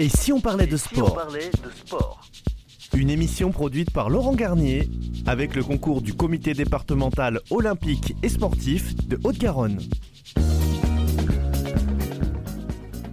Et si on parlait de sport Une émission produite par Laurent Garnier avec le concours du comité départemental olympique et sportif de Haute-Garonne.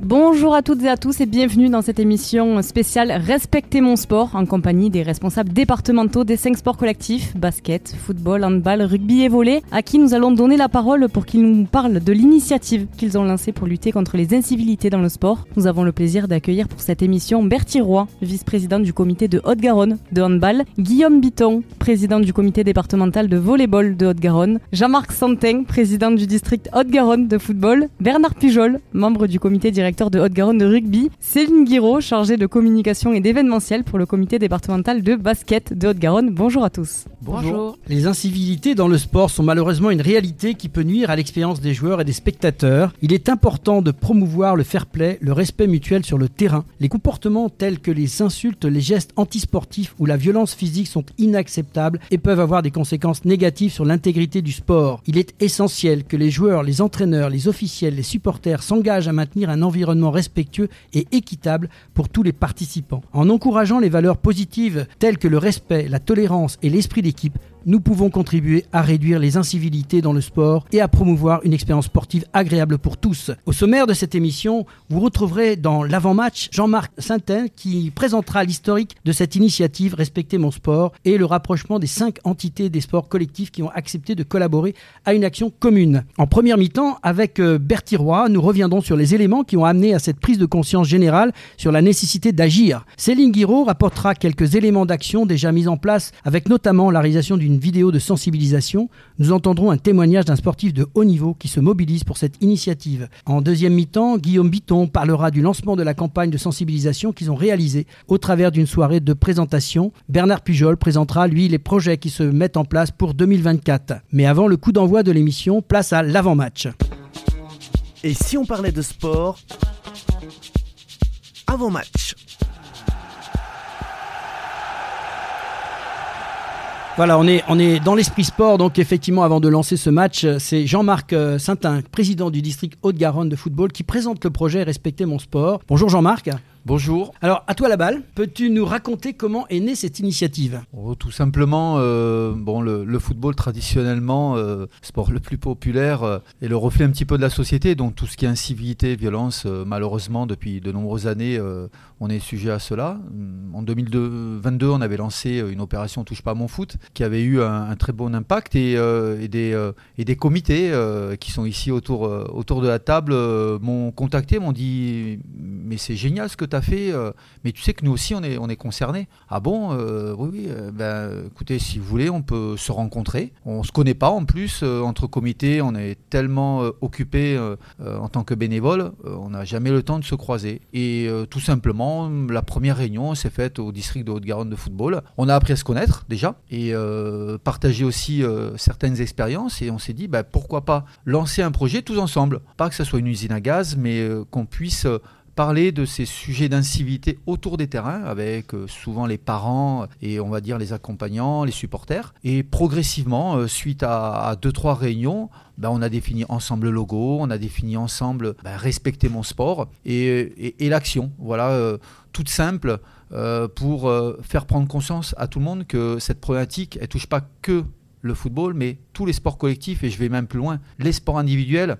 Bonjour à toutes et à tous et bienvenue dans cette émission spéciale Respectez mon sport en compagnie des responsables départementaux des cinq sports collectifs, basket, football, handball, rugby et volley, à qui nous allons donner la parole pour qu'ils nous parlent de l'initiative qu'ils ont lancée pour lutter contre les incivilités dans le sport. Nous avons le plaisir d'accueillir pour cette émission Bertie Roy, vice-président du comité de Haute-Garonne de handball, Guillaume Biton, président du comité départemental de volleyball de Haute-Garonne, Jean-Marc Santin, président du district Haute-Garonne de football, Bernard Pujol, membre du comité directeur de Haute-Garonne de rugby, Céline Guiraud, chargée de communication et d'événementiel pour le comité départemental de basket de Haute-Garonne. Bonjour à tous. Bonjour. Les incivilités dans le sport sont malheureusement une réalité qui peut nuire à l'expérience des joueurs et des spectateurs. Il est important de promouvoir le fair play, le respect mutuel sur le terrain. Les comportements tels que les insultes, les gestes antisportifs ou la violence physique sont inacceptables et peuvent avoir des conséquences négatives sur l'intégrité du sport. Il est essentiel que les joueurs, les entraîneurs, les officiels, les supporters s'engagent à maintenir un environnement respectueux et équitable pour tous les participants. En encourageant les valeurs positives telles que le respect, la tolérance et l'esprit d'équipe, nous pouvons contribuer à réduire les incivilités dans le sport et à promouvoir une expérience sportive agréable pour tous. Au sommaire de cette émission, vous retrouverez dans l'avant-match Jean-Marc Saintin qui présentera l'historique de cette initiative Respecter mon sport et le rapprochement des cinq entités des sports collectifs qui ont accepté de collaborer à une action commune. En première mi-temps, avec euh, Bertie Roy, nous reviendrons sur les éléments qui ont amené à cette prise de conscience générale sur la nécessité d'agir. Céline Guiraud rapportera quelques éléments d'action déjà mis en place avec notamment la réalisation d'une vidéo de sensibilisation, nous entendrons un témoignage d'un sportif de haut niveau qui se mobilise pour cette initiative. En deuxième mi-temps, Guillaume Biton parlera du lancement de la campagne de sensibilisation qu'ils ont réalisée au travers d'une soirée de présentation. Bernard Pujol présentera, lui, les projets qui se mettent en place pour 2024. Mais avant le coup d'envoi de l'émission, place à l'avant-match. Et si on parlait de sport Avant-match. Voilà, on est, dans l'esprit sport. Donc, effectivement, avant de lancer ce match, c'est Jean-Marc euh, Saintin, président du district Haute-Garonne de football, qui présente le projet Respecter mon sport. Bonjour Jean-Marc. Bonjour. Alors, à toi la balle. Peux-tu nous raconter comment est née cette initiative? Oh, Tout simplement, euh, bon, le, football traditionnellement, euh, sport le plus populaire, euh, est le reflet un petit peu de la société. Donc tout ce qui est incivilité, violence, malheureusement, depuis de nombreuses années, on est sujet à cela. En 2022, on avait lancé une opération Touche pas à mon foot, qui avait eu un, très bon impact et, des, et des comités qui sont ici autour, autour de la table m'ont contacté, m'ont dit mais c'est génial ce que tu fait, euh, mais tu sais que nous aussi on est, on est concernés. Ah bon euh, Oui, oui. Euh, ben, écoutez, si vous voulez, on peut se rencontrer. On se connaît pas en plus entre comités. On est tellement occupés en tant que bénévole, on n'a jamais le temps de se croiser. Et tout simplement, la première réunion s'est faite au district de Haute-Garonne de football. On a appris à se connaître déjà et partager aussi certaines expériences. Et on s'est dit, ben, pourquoi pas lancer un projet tous ensemble. Pas que ce soit une usine à gaz, mais qu'on puisse parler de ces sujets d'incivilité autour des terrains avec euh, souvent les parents et on va dire les accompagnants, les supporters. Et progressivement, euh, suite à, deux trois réunions, ben, on a défini ensemble le logo, on a défini ensemble ben, respecter mon sport et, l'action. Voilà, euh, toute simple. pour faire prendre conscience à tout le monde que cette problématique, elle touche pas que le football, mais tous les sports collectifs, et je vais même plus loin, les sports individuels,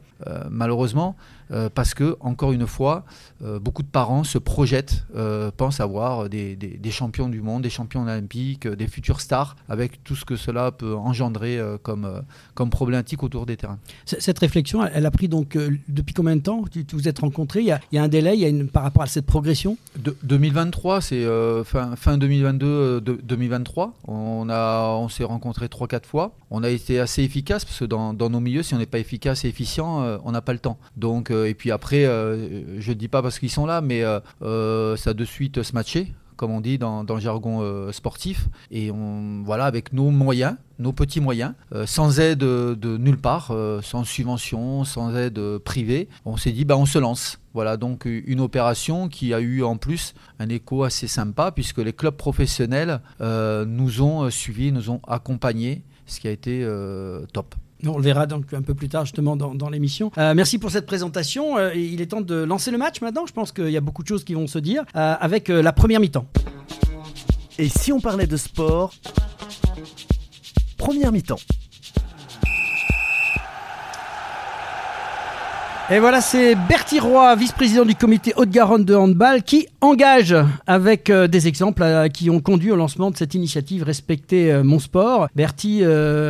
malheureusement, euh, parce que, encore une fois, euh, beaucoup de parents se projettent, euh, pensent avoir des, des, champions du monde, des champions olympiques, des futurs stars, avec tout ce que cela peut engendrer comme, comme problématique autour des terrains. Cette réflexion, elle a pris donc depuis combien de temps tu, vous êtes rencontrés? Il y, a, il y, a, un délai il y a une, par rapport à cette progression? De, 2023, c'est fin, fin 2022-2023. On, a, on s'est rencontrés 3-4 fois. On a été assez efficace parce que dans, nos milieux, si on n'est pas efficace et efficient, on n'a pas le temps. Donc, et puis après, euh, je ne dis pas parce qu'ils sont là, mais euh, euh, ça de suite se matcher comme on dit dans, le jargon sportif. Et on, voilà, avec nos moyens, nos petits moyens, sans aide de, nulle part, sans subvention, sans aide privée, on s'est dit, bah, on se lance. Voilà, donc une opération qui a eu en plus un écho assez sympa, puisque les clubs professionnels nous ont suivis, nous ont accompagnés, ce qui a été top. On le verra donc un peu plus tard justement dans, l'émission. merci pour cette présentation. il est temps de lancer le match maintenant. Je pense qu'il y a beaucoup de choses qui vont se dire avec la première mi-temps. Et si on parlait de sport Première mi-temps. Et voilà, c'est Bertie Roy, vice-président du comité Haute-Garonne de handball, qui engage avec euh, des exemples euh, qui ont conduit au lancement de cette initiative Respecter euh, mon sport. Bertie,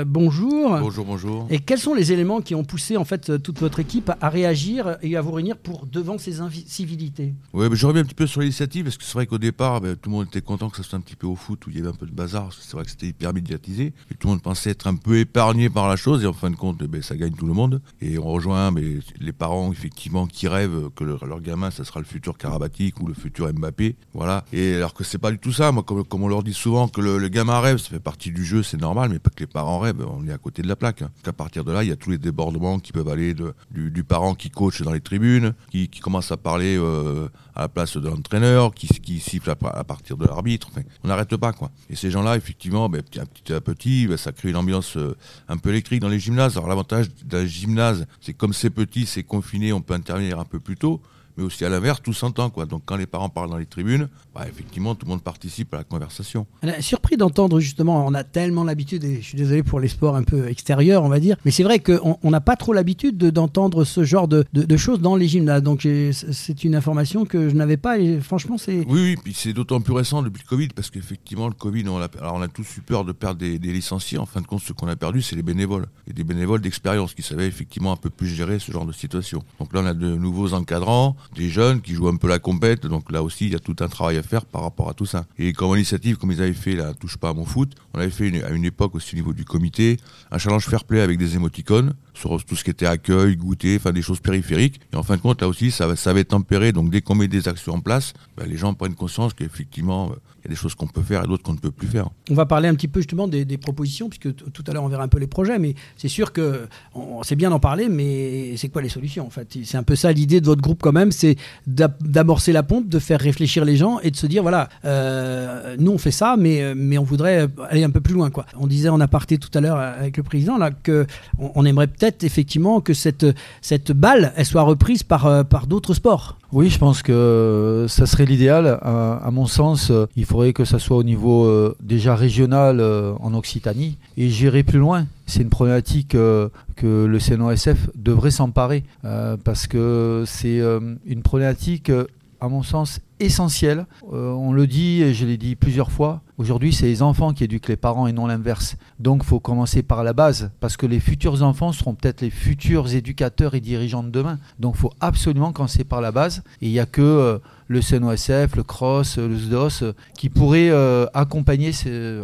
bonjour. Bonjour, bonjour. Et quels sont les éléments qui ont poussé en fait toute votre équipe à réagir et à vous réunir pour devant ces incivilités Oui, je reviens un petit peu sur l'initiative parce que c'est vrai qu'au départ, ben, tout le monde était content que ça soit un petit peu au foot où il y avait un peu de bazar. C'est vrai que c'était hyper médiatisé et tout le monde pensait être un peu épargné par la chose et en fin de compte, ben, ça gagne tout le monde. Et on rejoint mais les parents effectivement qui rêvent que leur, gamin ça sera le futur Karabatic ou le futur Mbappé, voilà. Et alors que c'est pas du tout ça, moi comme, comme on leur dit souvent que le, gamin rêve, ça fait partie du jeu, c'est normal, mais pas que les parents rêvent, on est à côté de la plaque. Hein. À partir de là, il y a tous les débordements qui peuvent aller de, du, parent qui coach dans les tribunes, qui, commence à parler euh, à la place de l'entraîneur, qui, qui siffle à, partir de l'arbitre. On n'arrête pas quoi. Et ces gens-là, effectivement, ben, petit à petit, ben, ça crée une ambiance euh, un peu électrique dans les gymnases. Alors l'avantage d'un gymnase, c'est comme c'est petit, c'est on peut intervenir un peu plus tôt mais aussi à l'inverse, tout s'entend. Quoi. Donc quand les parents parlent dans les tribunes, bah, effectivement, tout le monde participe à la conversation. surpris d'entendre justement, on a tellement l'habitude, et je suis désolé pour les sports un peu extérieurs, on va dire, mais c'est vrai qu'on n'a pas trop l'habitude d'entendre ce genre de, de, choses dans les gymnases. Donc c'est une information que je n'avais pas, et franchement, c'est... Oui, oui, puis c'est d'autant plus récent depuis le Covid, parce qu'effectivement, le Covid, on a, alors on a tous eu peur de perdre des, des licenciés. En fin de compte, ce qu'on a perdu, c'est les bénévoles. Et des bénévoles d'expérience qui savaient effectivement un peu plus gérer ce genre de situation. Donc là, on a de nouveaux encadrants, des jeunes qui jouent un peu la compète. Donc là aussi, il y a tout un travail à faire par rapport à tout ça. Et comme initiative, comme ils avaient fait la Touche pas à mon foot, on avait fait à une époque aussi au niveau du comité un challenge fair play avec des émoticônes sur tout ce qui était accueil, goûter, enfin des choses périphériques. Et en fin de compte, là aussi, ça, ça va tempéré. Donc dès qu'on met des actions en place, ben, les gens prennent conscience qu'effectivement, euh, il y a des choses qu'on peut faire et d'autres qu'on ne peut plus faire. On va parler un petit peu justement des, propositions, puisque tout à l'heure on verra un peu les projets, mais c'est sûr que sait bien d'en parler, mais c'est quoi les solutions en fait? C'est un peu ça l'idée de votre groupe quand même, c'est d'amorcer la pompe, de faire réfléchir les gens et de se dire voilà, euh, nous on fait ça, mais, mais on voudrait aller un peu plus loin. Quoi. On disait en aparté tout à l'heure avec le président là, on aimerait peut-être effectivement que cette, cette balle elle soit reprise par, euh, par d'autres sports. Oui, je pense que ça serait l'idéal. À, mon sens, il faudrait que ça soit au niveau euh, déjà régional euh, en Occitanie. Et j'irai plus loin. C'est une problématique euh, que le CNOSF devrait s'emparer parce que c'est une problématique, à mon sens, essentielle. on le dit, et je l'ai dit plusieurs fois, Aujourd'hui, c'est les enfants qui éduquent les parents et non l'inverse. Donc, il faut commencer par la base, parce que les futurs enfants seront peut-être les futurs éducateurs et dirigeants de demain. Donc, il faut absolument commencer par la base. Et il n'y a que euh, le CNOSF, le CROSS, le SDOS, euh, qui pourraient euh, accompagner,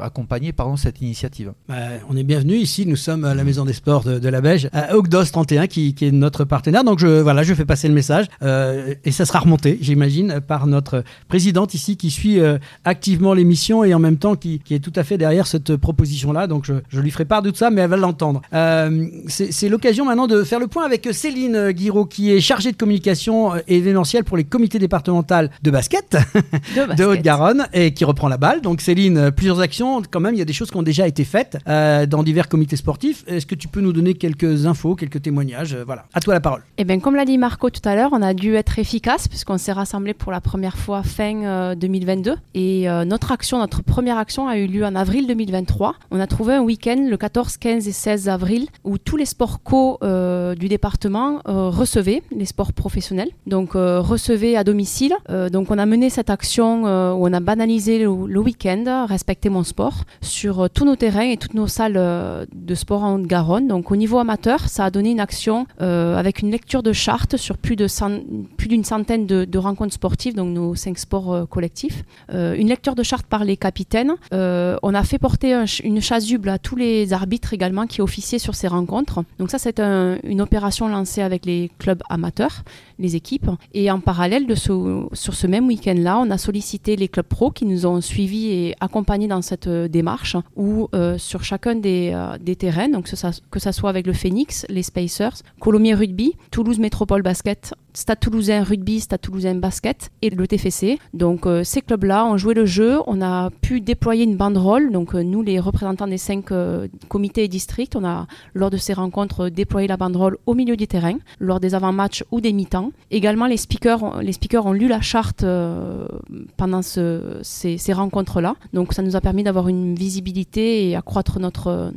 accompagner pardon, cette initiative. Bah, on est bienvenus ici, nous sommes à la Maison des Sports de, la Beige, à OCDOS 31, qui, est notre partenaire. Donc, voilà, je fais passer le message. et ça sera remonté, j'imagine, par notre présidente ici, qui suit activement l'émission et en même temps qui, est tout à fait derrière cette proposition-là. Donc je, lui ferai part de tout ça, mais elle va l'entendre. Euh, c'est l'occasion maintenant de faire le point avec Céline Guiraud, qui est chargée de communication événementielle pour les comités départementaux de basket de, Haute-Garonne et qui reprend la balle. Donc Céline, plusieurs actions, quand même, il y a des choses qui ont déjà été faites euh, dans divers comités sportifs. Est-ce que tu peux nous donner quelques infos, quelques témoignages? Euh, Voilà, à toi la parole. Eh bien, comme l'a dit Marco tout à l'heure, on a dû être efficace puisqu'on s'est rassemblés pour la première fois fin 2022 et notre action, notre première action a eu lieu en avril 2023. On a trouvé un week-end le 14, 15 et 16 avril où tous les sports co euh, du département euh, recevaient, les sports professionnels, donc euh, recevaient à domicile. donc on a mené cette action où on a banalisé le, week-end, respecter mon sport, sur tous nos terrains et toutes nos salles de sport en Haute-Garonne. Donc au niveau amateur, ça a donné une action avec une lecture de charte sur plus d'une centaine de, rencontres sportives, donc cinq sports collectifs. une lecture de charte par les capitaines euh, on a fait porter une chasuble à tous les arbitres également qui officiaient sur ces rencontres. Donc ça, c'est une opération lancée avec les clubs amateurs, les équipes. Et en parallèle de ce, sur ce même week-end-là, on a sollicité les clubs pro qui nous ont suivis et accompagnés dans cette euh, démarche, ou euh, sur chacun des, des terrains, donc que ça, soit avec le Phoenix, les Spacers, Colomiers Rugby, Toulouse Métropole Basket Stade Toulousain Rugby, Stade Toulousain Basket et le TFC. Donc ces clubs-là ont joué le jeu, on a pu déployer une banderole. Donc nous, les représentants des cinq comités et districts, on a lors de ces rencontres déployé la banderole au milieu du terrain, lors des avant-matchs ou des mi-temps. Également, les speakers, les speakers ont lu la charte pendant ces, rencontres-là. Donc ça nous a permis d'avoir une visibilité et accroître notre,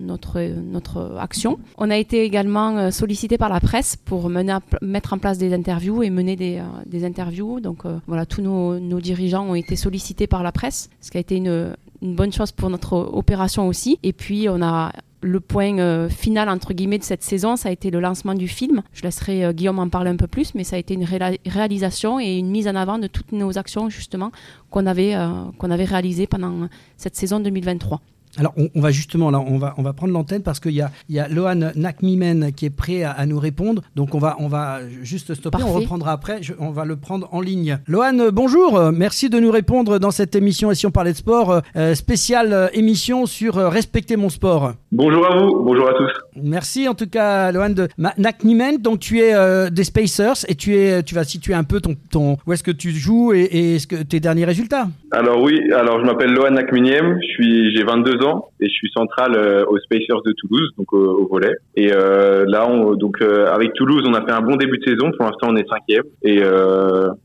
action. On a été également euh, sollicité par la presse pour mettre en place des interviews et mener des, euh, interviews. Donc euh, voilà, tous nos, nos, dirigeants ont été sollicités par la presse, ce qui a été une, une bonne chose pour notre opération aussi. Et puis on a le point final entre guillemets de cette saison, ça a été le lancement du film. Je laisserai Guillaume en parler un peu plus, mais ça a été une réalisation et une mise en avant de toutes nos actions justement qu'on avait, qu'on avait réalisées pendant cette saison 2023. Alors, on, va justement, là, on va, on va prendre l'antenne parce qu'il y a, il y a Lohan Nakmimen qui est prêt à, nous répondre. Donc, on va, on va juste stopper. On reprendra après. on va le prendre en ligne. Lohan, bonjour. Merci de nous répondre dans cette émission Et si on parlait de sport, euh, spéciale euh, émission sur euh, Respecter mon sport. Bonjour à vous. Bonjour à tous. Merci en tout cas, Lohan de Nakmimen. Donc, tu es des Spacers et tu, es, tu vas situer un peu ton, ton où est-ce que tu joues et, et ce que, tes derniers résultats? Alors, oui. Alors, je m'appelle Lohan Nakminem. Je suis, j'ai 22 ans et je suis central euh, aux Spacers de Toulouse, donc au, volet. Et euh, là, on, donc euh, avec Toulouse, on a fait un bon début de saison. Pour l'instant, on est cinquième. Et,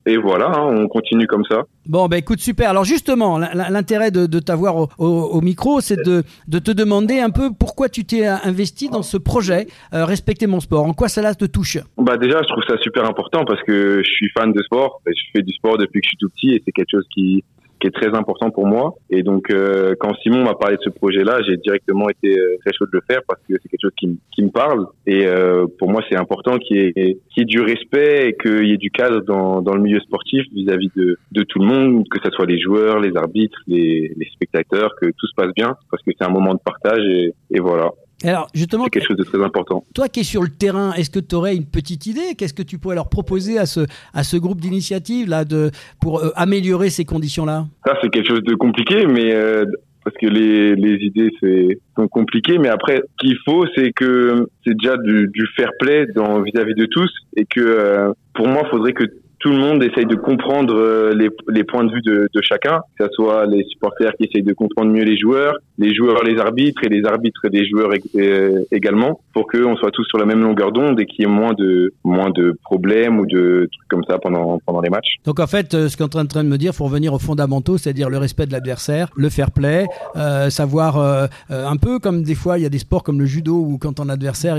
et voilà, hein, on continue comme ça. Bon, ben écoute, super. Alors justement, l'intérêt de, de t'avoir au, au, micro, c'est de, de, te demander un peu pourquoi tu t'es investi dans ce projet Respecter mon sport. En quoi cela te touche? Bah déjà, je trouve ça super important parce que je suis fan de sport. Je fais du sport depuis que je suis tout petit et c'est quelque chose qui qui est très important pour moi. Et donc, euh, quand Simon m'a parlé de ce projet-là, j'ai directement été euh, très chaud de le faire parce que c'est quelque chose qui, qui me parle. Et euh, pour moi, c'est important qu'il y, ait, y ait du respect et qu'il y ait du cadre dans, dans le milieu sportif vis-à-vis de, de tout le monde, que ce soit les joueurs, les arbitres, les, les spectateurs, que tout se passe bien parce que c'est un moment de partage et, et voilà. Alors justement, c'est quelque chose de très important. Toi qui es sur le terrain, est-ce que tu aurais une petite idée? Qu'est-ce que tu pourrais leur proposer à ce à ce groupe d'initiative là de pour euh, améliorer ces conditions-là? Ça c'est quelque chose de compliqué, mais euh, parce que les, les idées c'est sont compliquées, mais après ce qu'il faut c'est que c'est déjà du, du fair play dans vis-à-vis de tous et que euh, pour moi il faudrait que tout le monde essaye de comprendre euh, les, les points de vue de, de, chacun, que ce soit les supporters qui essayent de comprendre mieux les joueurs, les joueurs les arbitres et les arbitres les joueurs euh, également, pour qu'on soit tous sur la même longueur d'onde et qu'il y ait moins de moins de problèmes ou de trucs comme ça pendant pendant les matchs. Donc en fait, euh, ce qu'on est en train de me dire, faut revenir aux fondamentaux, c'est-à-dire le respect de l'adversaire, le fair play, euh, savoir euh, un peu comme des fois il y a des sports comme le judo où quand ton adversaire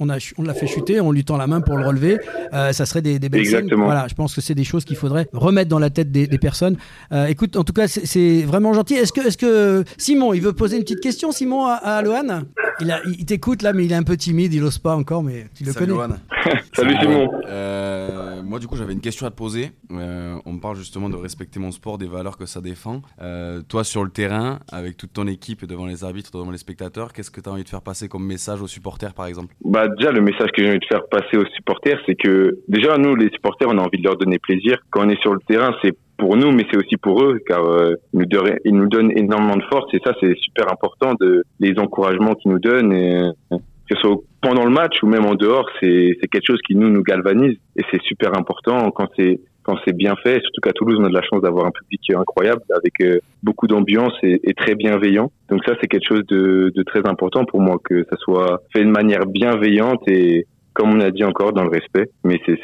on a on l'a fait chuter, on lui tend la main pour le relever, ça serait des, des belles Exactement. Voilà, je pense que c'est des choses qu'il faudrait remettre dans la tête des, des personnes. écoute, en tout cas, c'est vraiment gentil. Est-ce que est-ce que Simon, il veut poser une petite question, Simon, à, à Lohan? Il, il t'écoute là, mais il est un peu timide, il n'ose pas encore, mais tu le Salut connais. Salut Simon. Euh, moi, du coup, j'avais une question à te poser. Euh, on me parle justement de respecter mon sport, des valeurs que ça défend. Euh, toi, sur le terrain, avec toute ton équipe devant les arbitres, devant les spectateurs, qu'est-ce que tu as envie de faire passer comme message aux supporters, par exemple? Bah déjà, le message que j'ai envie de faire passer aux supporters, c'est que déjà nous, les supporters, on a envie de leur donner plaisir. Quand on est sur le terrain, c'est pour nous, mais c'est aussi pour eux, car euh, ils, nous donnent, énormément de force et ça, c'est super important les encouragements qu'ils nous donnent, que ce soit pendant le match ou même en dehors, c'est quelque chose qui nous nous galvanise et c'est super important quand c'est quand c'est bien fait. Surtout qu'à Toulouse, on a de la chance d'avoir un public incroyable avec euh, beaucoup d'ambiance et, et, très bienveillant. Donc ça, c'est quelque chose de, de très important pour moi que ça soit fait de manière bienveillante et comme on a dit encore, dans le respect. Mais c'est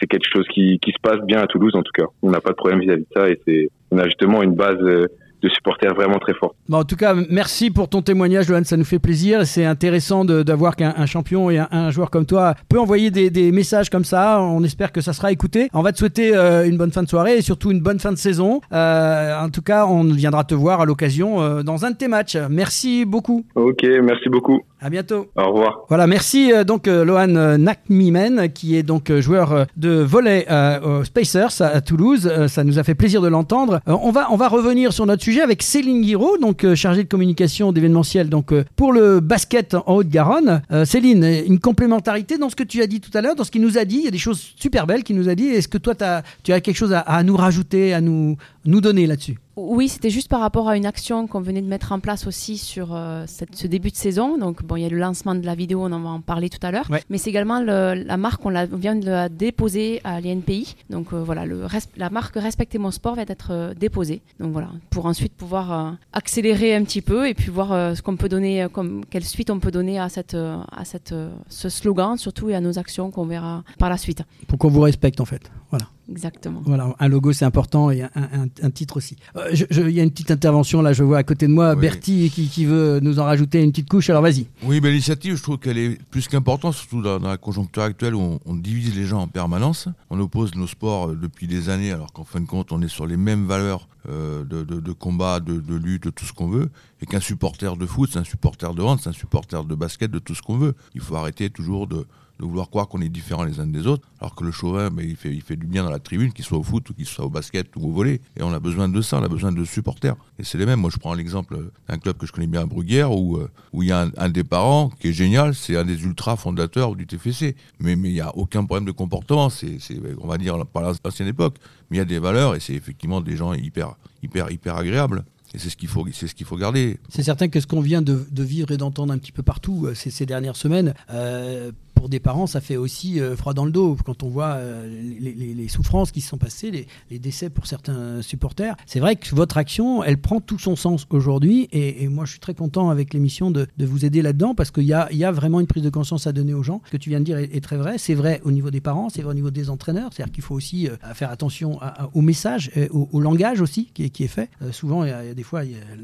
c'est quelque chose qui, qui se passe bien à Toulouse en tout cas. On n'a pas de problème vis-à-vis de ça et c'est on a justement une base euh, de supporters vraiment très fort. Bon, en tout cas, merci pour ton témoignage, Johan. Ça nous fait plaisir. C'est intéressant d'avoir qu'un champion et un, joueur comme toi peut envoyer des, des, messages comme ça. On espère que ça sera écouté. On va te souhaiter euh, une bonne fin de soirée et surtout une bonne fin de saison. Euh, en tout cas, on viendra te voir à l'occasion euh, dans un de tes matchs. Merci beaucoup. Ok, merci beaucoup. À bientôt. Au revoir. Voilà, merci donc Lohan Nakmimen, qui est donc joueur de volley aux Spacers à, Toulouse. ça nous a fait plaisir de l'entendre. on va on va revenir sur notre sujet avec Céline Guiraud, donc euh, chargée de communication d'événementiel donc euh, pour le basket en Haute-Garonne. Euh, Céline, une complémentarité dans ce que tu as dit tout à l'heure, dans ce qu'il nous a dit. Il y a des choses super belles qu'il nous a dit. Est-ce que toi, tu as quelque chose à, nous rajouter, à nous, nous donner là-dessus? Oui, c'était juste par rapport à une action qu'on venait de mettre en place aussi sur euh, cette, ce début de saison. Donc, bon, il y a le lancement de la vidéo, on en va en parler tout à l'heure. Ouais. Mais c'est également le- la marque, on, la- on vient de la déposer à l'INPI. Donc, euh, voilà, le la marque Respectez mon sport vient d'être euh, déposée. Donc, voilà, pour ensuite pouvoir accélérer un petit peu et puis voir ce qu'on peut donner, comme, quelle suite on peut donner à, cette, à cette, ce slogan, surtout et à nos actions qu'on verra par la suite. Pour qu'on vous respecte en fait? Voilà. Exactement. Voilà, un logo c'est important et un, un- un titre aussi. Euh, Il y a une petite intervention là, je vois à côté de moi Oui. Bertie qui, qui veut nous en rajouter une petite couche. Alors vas-y. Oui, mais l'initiative, je trouve qu'elle est plus qu'importante, surtout dans, dans la conjoncture actuelle où on, on divise les gens en permanence. On oppose nos sports euh, depuis des années, alors qu'en fin de compte, on est sur les mêmes valeurs euh, de, de- de combat, de, de lutte, de tout ce qu'on veut. Et qu'un supporter de foot, c'est un supporter de hand, c'est un supporter de basket, de tout ce qu'on veut. Il faut arrêter toujours de, de vouloir croire qu'on est différents les uns des autres, alors que le chauvin, ben, il, fait, il fait du bien dans la tribune, qu'il soit au foot ou qu'il soit au basket ou au volet. Et on a besoin de ça, on a besoin de supporters. Et c'est les mêmes. Moi, je prends l'exemple d'un club que je connais bien à Bruguière, où euh, où il y a un, des parents qui est génial, c'est un des ultras fondateurs du TFC. Mais il n'y a aucun problème de comportement. C'est, on va dire, par l'ancienne époque. Mais il y a des valeurs et c'est effectivement des gens hyper, hyper, hyper agréables. Et c'est ce qu'il faut, c'est ce qu'il faut garder. C'est certain que ce qu'on vient de, vivre et d'entendre un petit peu partout euh, ces, ces dernières semaines, euh, pour des parents, ça fait aussi euh, froid dans le dos quand on voit euh, les, souffrances qui se sont passées, les, décès pour certains supporters. C'est vrai que votre action, elle prend tout son sens aujourd'hui et, moi je suis très content avec l'émission de, de vous aider là-dedans parce qu'il y a, y a vraiment une prise de conscience à donner aux gens. Ce que tu viens de dire est, très vrai. C'est vrai au niveau des parents, c'est vrai au niveau des entraîneurs. C'est-à-dire qu'il faut aussi euh, faire attention au message, au, langage aussi qui est, qui est fait. Souvent, il y a, des fois,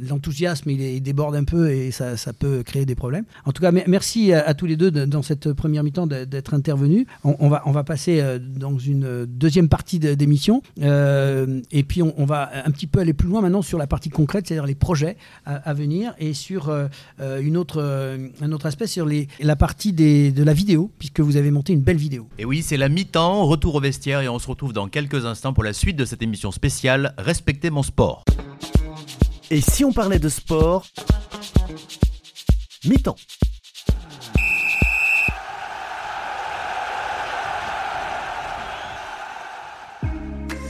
l'enthousiasme il, déborde un peu et ça, ça peut créer des problèmes. En tout cas, me- merci à, tous les deux de- dans cette première mi-temps de- d'être intervenus. On, on va, on va passer euh, dans une euh, deuxième partie de- d'émission Euh, et puis on, on va un petit peu aller plus loin maintenant sur la partie concrète, c'est-à-dire les projets à, à venir et sur euh, une autre, un autre aspect sur les, la partie des, de la vidéo, puisque vous avez monté une belle vidéo. Et oui, c'est la mi-temps, retour au vestiaire et on se retrouve dans quelques instants pour la suite de cette émission spéciale Respectez mon sport. Et si on parlait de sport Mi-temps.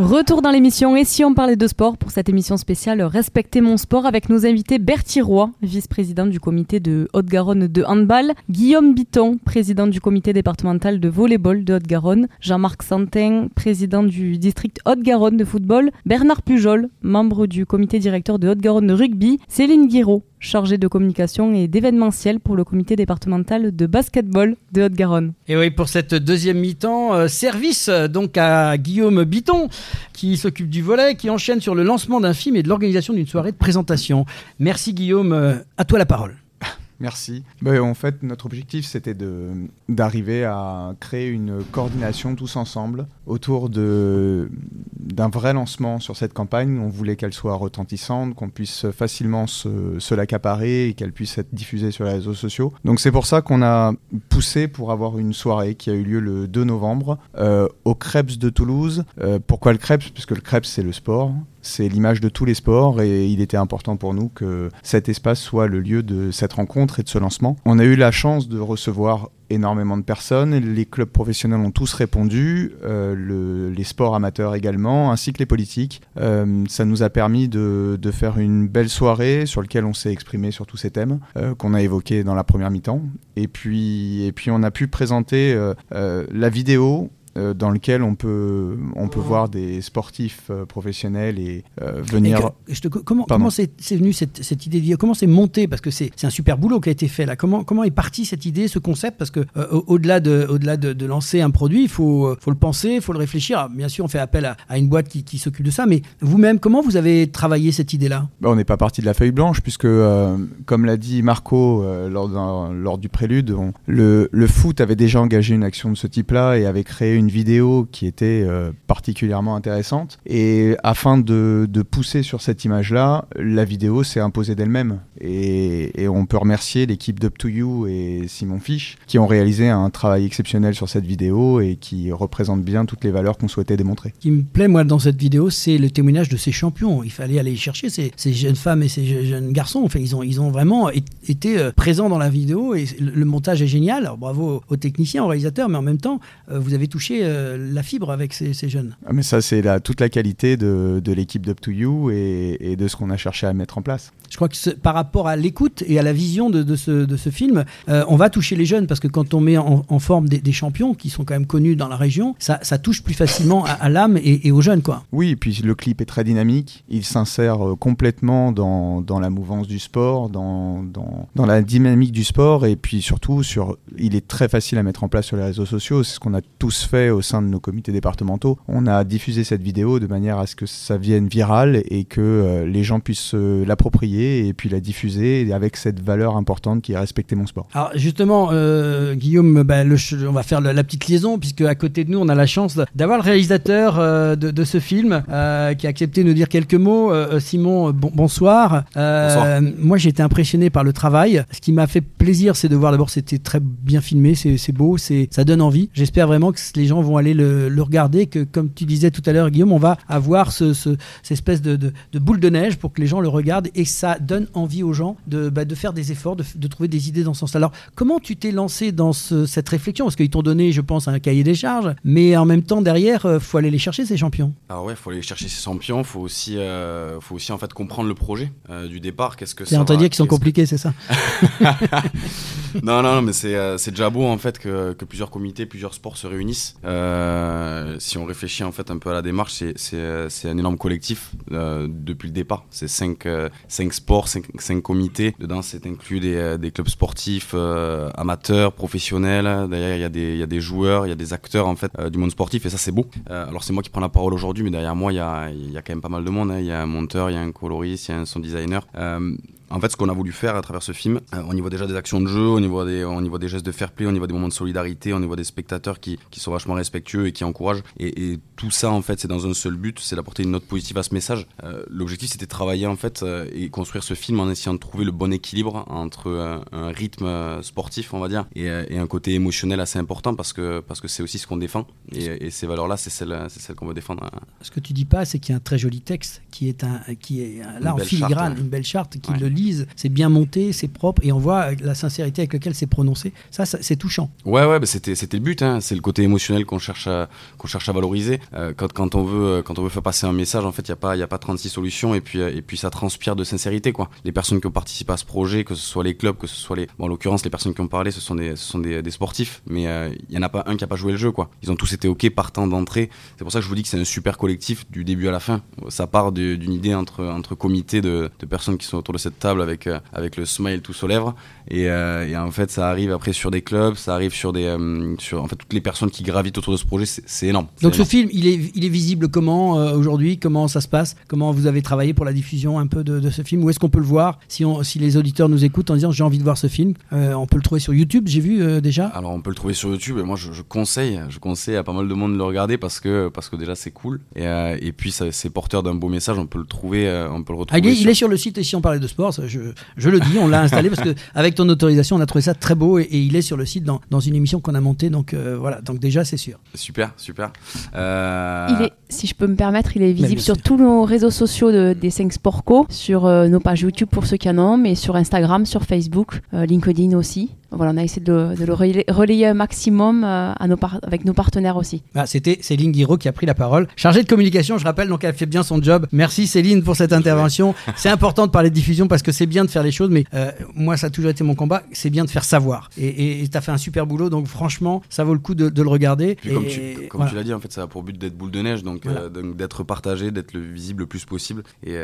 Retour dans l'émission Et si on parlait de sport pour cette émission spéciale Respectez mon sport avec nos invités Bertie Roy, vice-président du comité de Haute-Garonne de handball, Guillaume Biton, président du comité départemental de volleyball de Haute-Garonne, Jean-Marc Santin, président du district Haute-Garonne de football, Bernard Pujol, membre du comité directeur de Haute-Garonne de rugby, Céline Guiraud, chargée de communication et d'événementiel pour le comité départemental de basketball de Haute-Garonne. Et oui, pour cette deuxième mi-temps, euh, service euh, donc à Guillaume Biton, qui s'occupe du volet, qui enchaîne sur le lancement d'un film et de l'organisation d'une soirée de présentation. Merci Guillaume, euh, à toi la parole. Merci. En fait, notre objectif, c'était d'arriver à créer une coordination tous ensemble autour d'un vrai lancement sur cette campagne. On voulait qu'elle soit retentissante, qu'on puisse facilement se, se l'accaparer et qu'elle puisse être diffusée sur les réseaux sociaux. Donc c'est pour ça qu'on a poussé pour avoir une soirée qui a eu lieu le 2 novembre euh, au Krebs de Toulouse. Euh, pourquoi le Krebs? Puisque le Krebs, c'est le sport c'est l'image de tous les sports et il était important pour nous que cet espace soit le lieu de cette rencontre et de ce lancement. On a eu la chance de recevoir énormément de personnes, les clubs professionnels ont tous répondu, euh, le- les sports amateurs également, ainsi que les politiques. Euh, ça nous a permis de, faire une belle soirée sur laquelle on s'est exprimé sur tous ces thèmes euh, qu'on a évoqués dans la première mi-temps. Et puis, et puis on a pu présenter la vidéo dans lequel on peut, on peut voir des sportifs professionnels et venir. je te, comment comment c'est venu cette, cette idée de Comment c'est monté? Parce que c'est un super boulot qui a été fait là. Comment, comment est partie cette idée, ce concept? Parce que au-delà de, au -delà de, de, lancer un produit, il faut, faut le penser, il faut le réfléchir. bien sûr, on fait appel à, à une boîte qui, qui s'occupe de ça, mais vous-même, comment vous avez travaillé cette idée-là? Bah, On n'est pas parti de la feuille blanche, puisque, comme l'a dit Marco lors, lors du prélude, le, le, foot avait déjà engagé une action de ce type-là et avait créé une vidéo qui était euh, particulièrement intéressante. Et afin de, de pousser sur cette image-là, la vidéo s'est imposée d'elle-même. Et, et, on peut remercier l'équipe d'Up to You et Simon Fisch qui ont réalisé un travail exceptionnel sur cette vidéo et qui représente bien toutes les valeurs qu'on souhaitait démontrer. Ce qui me plaît, moi, dans cette vidéo, c'est le témoignage de ces champions. Il fallait aller chercher ces, ces jeunes femmes et ces jeunes garçons. Enfin, ils ont, ils ont vraiment été euh, présents dans la vidéo et le, montage est génial. Bravo aux techniciens, aux réalisateurs, mais en même temps, euh, vous avez touché euh, la fibre avec ces, jeunes. Ah, mais ça, c'est toute la qualité de, de l'équipe d'Up to You et, et, de ce qu'on a cherché à mettre en place. Je crois que par rapport à l'écoute et à la vision de, de, ce, de ce, film, on va toucher les jeunes parce que quand on met en, forme des, champions qui sont quand même connus dans la région, ça, ça touche plus facilement à, l'âme et, aux jeunes. Quoi. Oui, et puis le clip est très dynamique. Il s'insère complètement dans, dans, la mouvance du sport, dans, dans, dans la dynamique du sport et puis surtout sur, il est très facile à mettre en place sur les réseaux sociaux. C'est ce qu'on a tous fait au sein de nos comités départementaux. On a diffusé cette vidéo de manière à ce que ça vienne viral et que euh, les gens puissent l'approprier et puis la diffuser avec cette valeur importante qui est respecter mon sport. Alors justement, euh, Guillaume, bah, on va faire la, petite liaison puisque à côté de nous, on a la chance d'avoir le réalisateur euh, de, de, ce film qui a accepté de nous dire quelques mots. Simon, bonsoir. bonsoir. Moi, j'ai été impressionné par le travail. Ce qui m'a fait plaisir, c'est de voir d'abord c'était très bien filmé, c'est beau, c'est ça donne envie. J'espère vraiment que les gens vont aller le, le, regarder, que comme tu disais tout à l'heure, Guillaume, on va avoir ce, ce cette espèce de, de, de, boule de neige pour que les gens le regardent et ça donne envie aux gens de, bah, de faire des efforts, de, de, trouver des idées dans ce sens. Alors, comment tu t'es lancé dans ce, cette réflexion? Parce qu'ils t'ont donné, je pense, un cahier des charges, mais en même temps, derrière, il euh, faut aller les chercher, ces champions. Alors ouais, il faut aller chercher ces champions, il faut aussi, euh, faut aussi en fait comprendre le projet euh, du départ. Qu'est-ce que c'est entendu dire qu'ils sont compliqués, c'est ça non, non, mais euh, c'est déjà beau en fait que, plusieurs comités, plusieurs sports se réunissent. Euh, si on réfléchit en fait un peu à la démarche, c'est un énorme collectif euh, depuis le départ. C'est 5 cinq, sports, 5 comités. Dedans, c'est inclus des, clubs sportifs amateurs, professionnels. Derrière, il y, a des, joueurs, il y a des acteurs en fait du monde sportif et ça, c'est beau. alors, c'est moi qui prends la parole aujourd'hui, mais derrière moi, il y a, y a, quand même pas mal de monde. Hein. Il y a un monteur, il y a un coloriste, il y a un son designer. En fait, ce qu'on a voulu faire à travers ce film, euh, au niveau déjà des actions de jeu, au niveau des, au niveau des gestes de fair play, au niveau des moments de solidarité, au niveau des spectateurs qui, qui sont vachement respectueux et qui encouragent. Et, tout ça, en fait, c'est dans un seul but, c'est d'apporter une note positive à ce message. Euh, l'objectif, c'était de travailler, en fait, euh, et construire ce film en essayant de trouver le bon équilibre entre un rythme sportif, on va dire, et, un côté émotionnel assez important parce que parce que c'est aussi ce qu'on défend. Et, ces valeurs-là, c'est celles, c'est celle qu'on veut défendre. Ce que tu dis pas, c'est qu'il y a un très joli texte qui est un, qui est là en filigrane, une belle charte qui le c'est bien monté, c'est propre, et on voit la sincérité avec laquelle c'est prononcé. Ça, c'est touchant. Ouais, ouais, bah c'était, le but. Hein. C'est le côté émotionnel qu'on cherche à, valoriser. Euh, quand, quand, on veut, faire passer un message, en fait, il n'y a, pas, y a pas 36 solutions, et puis, et puis ça transpire de sincérité. Les personnes qui ont participé à ce projet, que ce soit les clubs, que ce soit les. En l'occurrence, les personnes qui ont parlé, ce sont des, sportifs, mais euh, il n'y en a pas un qui n'a pas joué le jeu. Ils ont tous été OK partant d'entrée. C'est pour ça que je vous dis que c'est un super collectif du début à la fin. Ça part d'une idée entre, entre comités de, de personnes qui sont autour de cette avec, euh, avec le smile tous aux lèvres. Euh, et, en fait, ça arrive après sur des clubs, ça arrive sur des, euh, sur en fait toutes les personnes qui gravitent autour de ce projet. C'est énorme. Donc ce film, il est, il est visible comment aujourd'hui? Comment ça se passe? Comment vous avez travaillé pour la diffusion un peu de, ce film? Où est-ce qu'on peut le voir? Si, on, si les auditeurs nous écoutent en disant j'ai envie de voir ce film On peut le trouver sur YouTube. J'ai vu déjà? Alors on peut le trouver sur YouTube. Et moi, je, conseille, je conseille à pas mal de monde de le regarder parce que parce que déjà c'est cool. Et, et puis c'est porteur d'un beau message. On peut le trouver, on peut le retrouver. Ah, il, est, sur... le site. Et si on parlait de sport, je, je le dis, on l'a installé parce que avec ton autorisation, on a trouvé ça très beau et, il est sur le site dans, dans une émission qu'on a montée. Donc euh, voilà, donc déjà c'est sûr. Super, super. Euh, il est, si je peux me permettre, il est visible sur tous nos réseaux sociaux des 5 Sportco, sur euh, nos pages YouTube pour ceux qui en ont, mais sur Instagram, sur Facebook, LinkedIn aussi. voilà, on a essayé de, le relayer, un maximum à nos avec nos partenaires aussi. Ah, C'était Céline Guiraud qui a pris la parole, chargée de communication, je rappelle, donc elle fait bien son job. Merci Céline pour cette intervention. c'est important de parler de diffusion parce que c'est bien de faire les choses, mais moi ça a toujours été mon combat, c'est bien de faire savoir. Et tu as fait un super boulot, donc franchement, ça vaut le coup de, le regarder. comme tu, comme tu l'as dit, en fait, ça a pour but d'être boule de neige, donc, d'être partagé, d'être le visible le plus possible et,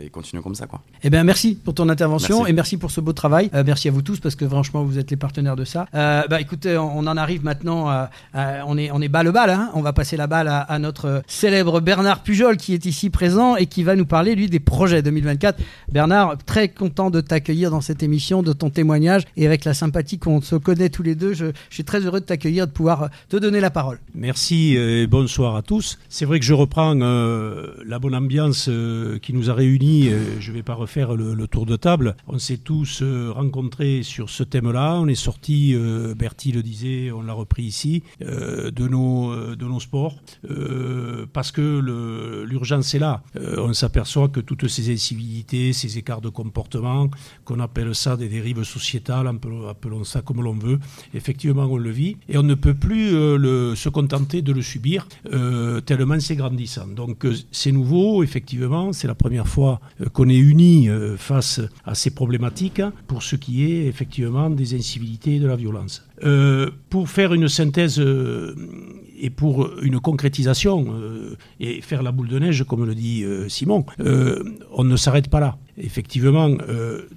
et continuer comme ça. Quoi. Eh bien, merci pour ton intervention et merci pour ce beau travail. Euh, merci à vous tous parce que franchement, vous êtes les partenaires de ça. Euh, bah, écoutez, on, en arrive maintenant. À, on est on est bas le bal. Hein. on va passer la balle à, notre célèbre Bernard Pujol qui est ici présent et qui va nous parler lui des projets 2024. Bernard, très content de t'accueillir dans cette émission, de ton témoignage et avec la sympathie qu'on se connaît tous les deux, je, suis très heureux de t'accueillir, de pouvoir te donner la parole. Merci et bonsoir à tous. C'est vrai que je reprends euh, la bonne ambiance qui nous a réunis. je ne vais pas refaire le tour de table. On s'est tous euh, rencontrés sur ce thème-là. On est sorti, euh, Bertie le disait, on l'a repris ici, euh, de, nos, de nos sports, parce que l'urgence est là. on s'aperçoit que toutes ces incivilités, ces écarts de comportement, qu'on appelle ça des dérives sociétales, appelons ça comme l'on veut, effectivement on le vit, et on ne peut plus se contenter de le subir, tellement c'est grandissant. Donc c'est nouveau, effectivement, c'est la première fois qu'on est unis face à ces problématiques pour ce qui est effectivement des incivilités et de la violence. Euh, pour faire une synthèse euh, et pour une concrétisation euh, et faire la boule de neige, comme le dit Simon, on ne s'arrête pas là. Effectivement,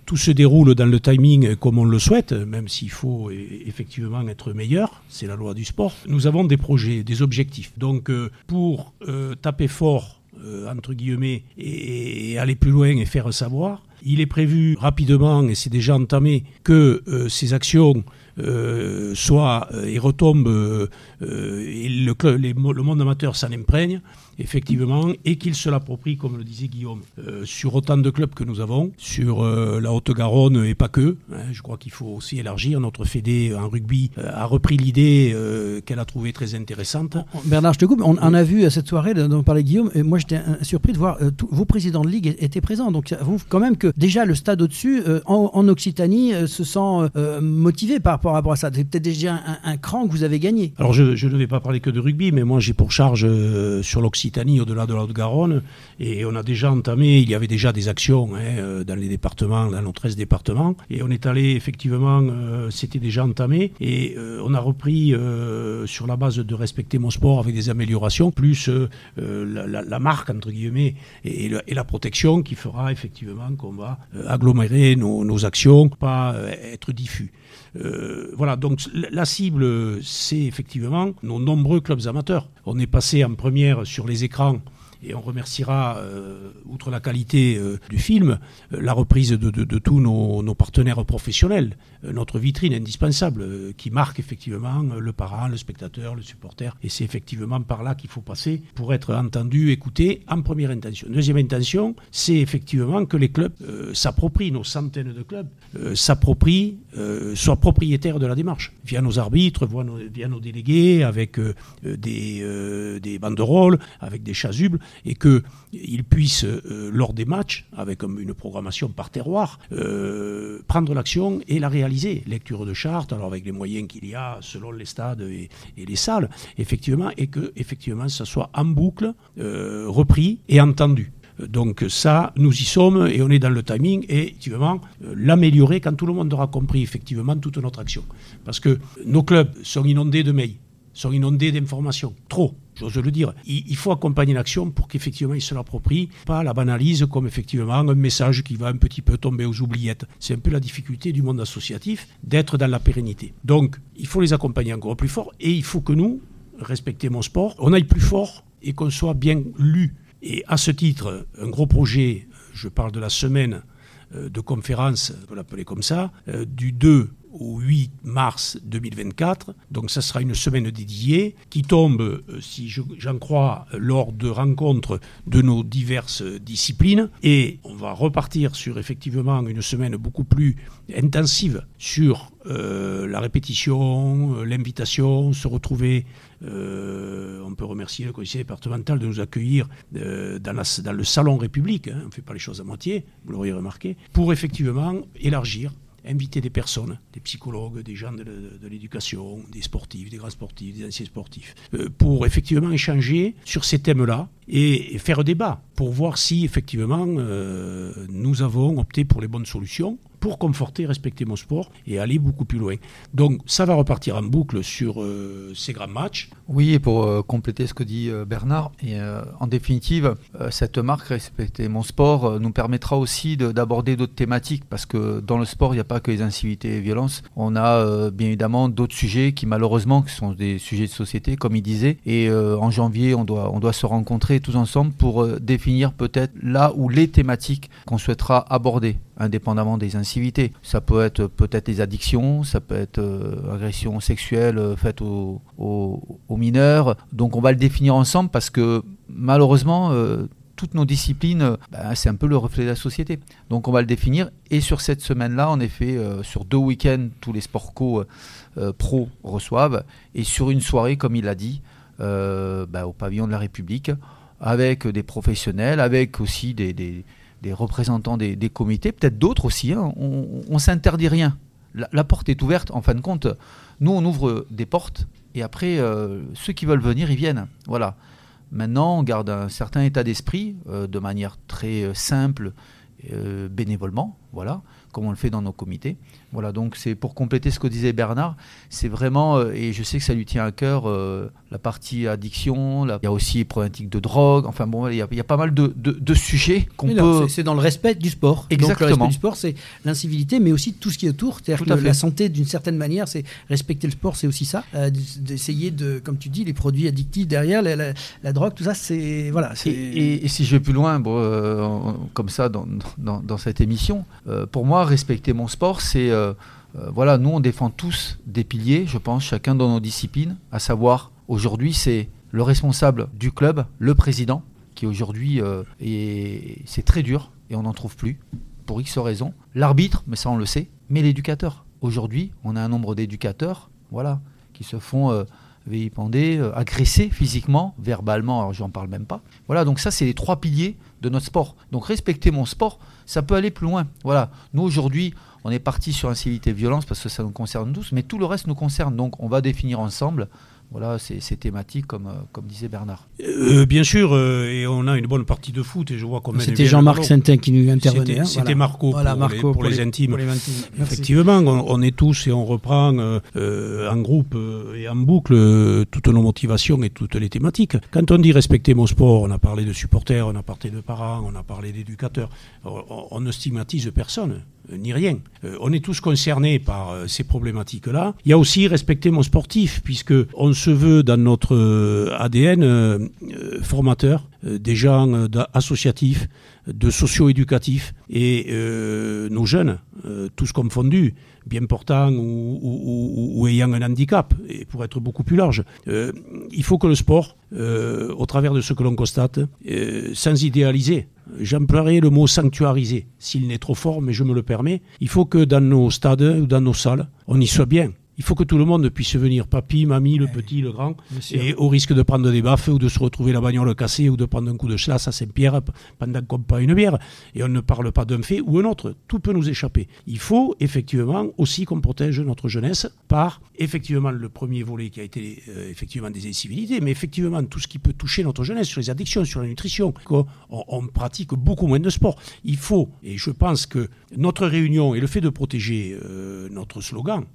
tout se déroule dans le timing comme on le souhaite, même s'il faut effectivement être meilleur, c'est la loi du sport. Nous avons des projets, des objectifs. Donc pour taper fort, entre guillemets, et, aller plus loin et faire savoir, il est prévu rapidement, et c'est déjà entamé, que euh, ces actions euh, soient euh, et retombent, et le, le monde amateur s'en imprègne, effectivement, et qu'il se l'approprie, comme le disait Guillaume, euh, sur autant de clubs que nous avons, sur euh, la Haute-Garonne et pas que. Hein. je crois qu'il faut aussi élargir. Notre Fédé en rugby euh, a repris l'idée qu'elle a trouvée très intéressante. Bernard, je te coupe, on, a vu à cette soirée dont parlait Guillaume, et moi j'étais surpris de voir vos présidents de ligue étaient présents. Donc ça vous quand même que déjà le stade au-dessus, en, Occitanie, se sent motivé par rapport à ça. C'est peut-être déjà un, cran que vous avez gagné. Alors je, je, ne vais pas parler que de rugby, mais moi j'ai pour charge sur l'Occitanie au-delà de la Haute-Garonne. Et on a déjà entamé, il y avait déjà des actions hein, euh, dans les départements, dans nos 13 départements. Et on est allé, effectivement, euh, c'était déjà entamé. Et euh, on a repris sur la base de respecter mon sport avec des améliorations, plus la, marque, entre guillemets, et, la protection qui fera effectivement qu'on va agglomérer nos, nos, actions, pas être diffus. Voilà, donc la cible, c'est effectivement nos nombreux clubs amateurs. On est passé en première sur les écrans et on remerciera, euh, outre la qualité euh, du film, euh, la reprise de, tous nos, partenaires professionnels, notre vitrine indispensable qui marque effectivement le parent, le spectateur, le supporter. Et c'est effectivement par là qu'il faut passer pour être entendu, écouté en première intention. Deuxième intention, c'est effectivement que les clubs s'approprient, nos centaines de clubs, s'approprient, soient propriétaires de la démarche, via nos arbitres, via nos, délégués, avec des, des banderoles, avec des chasubles et qu'ils puissent, euh, lors des matchs, avec une programmation par terroir, euh, prendre l'action et la réaliser. Lecture de charte, alors avec les moyens qu'il y a selon les stades et, les salles, effectivement, et que effectivement ça soit en boucle, euh, repris et entendu. Donc ça, nous y sommes et on est dans le timing et effectivement l'améliorer quand tout le monde aura compris effectivement toute notre action. Parce que nos clubs sont inondés de mails, sont inondés d'informations, trop j'ose le dire. Il, faut accompagner l'action pour qu'effectivement il se l'approprie, pas la banalise comme effectivement un message qui va un petit peu tomber aux oubliettes. C'est un peu la difficulté du monde associatif d'être dans la pérennité. Donc il faut les accompagner encore plus fort et il faut que nous, respecter mon sport, on aille plus fort et qu'on soit bien lu. Et à ce titre, un gros projet, je parle de la semaine euh, de conférence, on l'appeler comme ça, euh, du 2 au 8 mars 2024. Donc ça sera une semaine dédiée qui tombe, euh, si j'en crois, lors de rencontres de nos diverses disciplines. Et on va repartir sur effectivement une semaine beaucoup plus intensive sur euh, la répétition, euh, l'invitation, se retrouver. on peut remercier le conseil départemental de nous accueillir dans, le salon République. Hein, on ne fait pas les choses à moitié, vous l'auriez remarqué, pour effectivement élargir inviter des personnes, des psychologues, des gens de, l'éducation, des sportifs, des grands sportifs, des anciens sportifs, euh, pour effectivement échanger sur ces thèmes-là et, faire débat pour voir si effectivement euh, nous avons opté pour les bonnes solutions pour conforter respecter mon sport et aller beaucoup plus loin. Donc ça va repartir en boucle sur euh, ces grands matchs. Oui, et pour euh, compléter ce que dit euh, Bernard, et, en définitive, cette marque Respecter mon sport nous permettra aussi d'aborder d'autres thématiques parce que dans le sport, il n'y a pas que les incivilités et violences. On a bien évidemment d'autres sujets qui malheureusement sont des sujets de société, comme il disait. Et en janvier, on doit, on doit se rencontrer tous ensemble pour définir peut-être là où les thématiques qu'on souhaitera aborder indépendamment des incivilités. Ça peut être peut-être les addictions, ça peut être euh, agression sexuelle euh, aux, mineurs. Donc on va le définir ensemble parce que malheureusement, euh, toutes nos disciplines, bah, c'est un peu le reflet de la société. Donc on va le définir. Et sur cette semaine-là, en effet, sur deux week-ends, tous les sports co pro reçoivent. Et sur une soirée, comme il l'a dit, bah, au pavillon de la République, avec des professionnels, avec aussi des des représentants des, comités, peut-être d'autres aussi. Hein. On, ne s'interdit rien. La, porte est ouverte. En fin de compte, nous, on ouvre des portes et après, euh, ceux qui veulent venir, ils viennent. Voilà. Maintenant, on garde un certain état d'esprit euh, de manière très euh, simple, bénévolement, voilà, comme on le fait dans nos comités. Voilà, donc c'est pour compléter ce que disait Bernard, c'est vraiment, euh, et je sais que ça lui tient à cœur, euh, la partie addiction, il y a aussi les problématiques de drogue, enfin bon, il y a, pas mal de, de, sujets qu'on peut... C'est dans le respect du sport. Exactement. Donc, le respect du sport, c'est l'incivilité, mais aussi tout ce qui est autour, c'est-à-dire que la santé, d'une certaine manière, c'est respecter le sport, c'est aussi ça, euh, d'essayer de, comme tu dis, les produits addictifs derrière, la, drogue, tout ça, c'est... Voilà, et, et, si je vais plus loin, bon, comme ça, dans, dans, dans cette émission, pour moi, respecter mon sport, c'est voilà, nous on défend tous des piliers, je pense, chacun dans nos disciplines, à savoir aujourd'hui c'est le responsable du club, le président, qui aujourd'hui euh, c'est très dur et on n'en trouve plus pour X raisons. L'arbitre, mais ça on le sait, mais l'éducateur. Aujourd'hui, on a un nombre d'éducateurs, voilà, qui se font euh, vilipender, agresser physiquement, verbalement, alors j'en parle même pas. Voilà, donc ça c'est les trois piliers de notre sport. Donc respecter mon sport, ça peut aller plus loin. Voilà, nous aujourd'hui, on est parti sur incivilité et violence parce que ça nous concerne tous, mais tout le reste nous concerne. Donc on va définir ensemble voilà, ces, thématiques, comme, euh, comme disait Bernard. Euh, bien sûr, euh, et on a une bonne partie de foot, et je vois comme C'était Jean-Marc Saintin qui nous intervenait. C'était hein, Marco, pour, les, intimes. Effectivement, on, est tous et on reprend en groupe et en boucle toutes nos motivations et toutes les thématiques. Quand on dit respecter mon sport, on a parlé de supporters, on a parlé de parents, on a parlé d'éducateurs. on ne stigmatise personne. Euh, ni rien. Euh, on est tous concernés par euh, ces problématiques-là. Il y a aussi respecter mon sportif, puisque on se veut dans notre ADN formateur, des gens associatifs, de socio-éducatifs, et nos jeunes, tous confondus, bien portants ou, ayant un handicap, et pour être beaucoup plus large. il faut que le sport, au travers de ce que l'on constate, sans idéaliser, j'emploierai le mot sanctuariser, s'il n'est trop fort, mais je me le permets. Il faut que dans nos stades ou dans nos salles, on y soit bien. Il faut que tout le monde puisse venir, papy, mamie, le petit, le grand, et au risque de prendre des baffes ou de se retrouver la bagnole cassée ou de prendre un coup de chlasse à Saint-Pierre pendant qu'on pas une bière. Et on ne parle pas d'un fait ou un autre. Tout peut nous échapper. Il faut effectivement aussi qu'on protège notre jeunesse par effectivement le premier volet qui a été euh, effectivement des incivilités, mais effectivement tout ce qui peut toucher notre jeunesse sur les addictions, sur la nutrition. On, on pratique beaucoup moins de sport. Il faut, et je pense que notre réunion et le fait de protéger euh, notre slogan,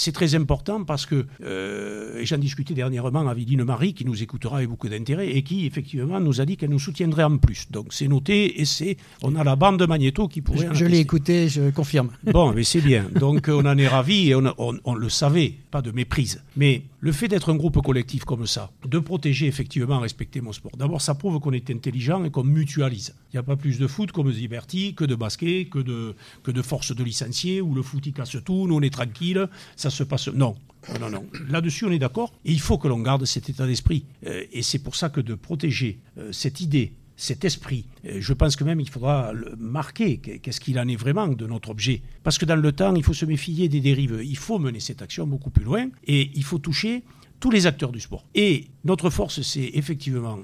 c'est très important parce que, euh, j'en discutais dernièrement avec Dine Marie, qui nous écoutera avec beaucoup d'intérêt et qui, effectivement, nous a dit qu'elle nous soutiendrait en plus. Donc c'est noté et c'est, on a la bande de magnéto qui pourrait. Je, je l'ai écouté, je confirme. Bon, mais c'est bien. Donc on en est ravis et on, on, le savait, pas de méprise. Mais le fait d'être un groupe collectif comme ça, de protéger effectivement, respecter mon sport, d'abord ça prouve qu'on est intelligent et qu'on mutualise. Il n'y a pas plus de foot comme Ziberti que de basket, que de, que de force de licenciés, où le foot il casse tout, nous on est tranquille, ça se passe. Non, non, non. Là-dessus, on est d'accord. Il faut que l'on garde cet état d'esprit. Euh, et c'est pour ça que de protéger euh, cette idée, cet esprit, euh, je pense que même il faudra le marquer qu'est-ce qu'il en est vraiment de notre objet. Parce que dans le temps, il faut se méfier des dérives. Il faut mener cette action beaucoup plus loin et il faut toucher tous les acteurs du sport. Et notre force, c'est effectivement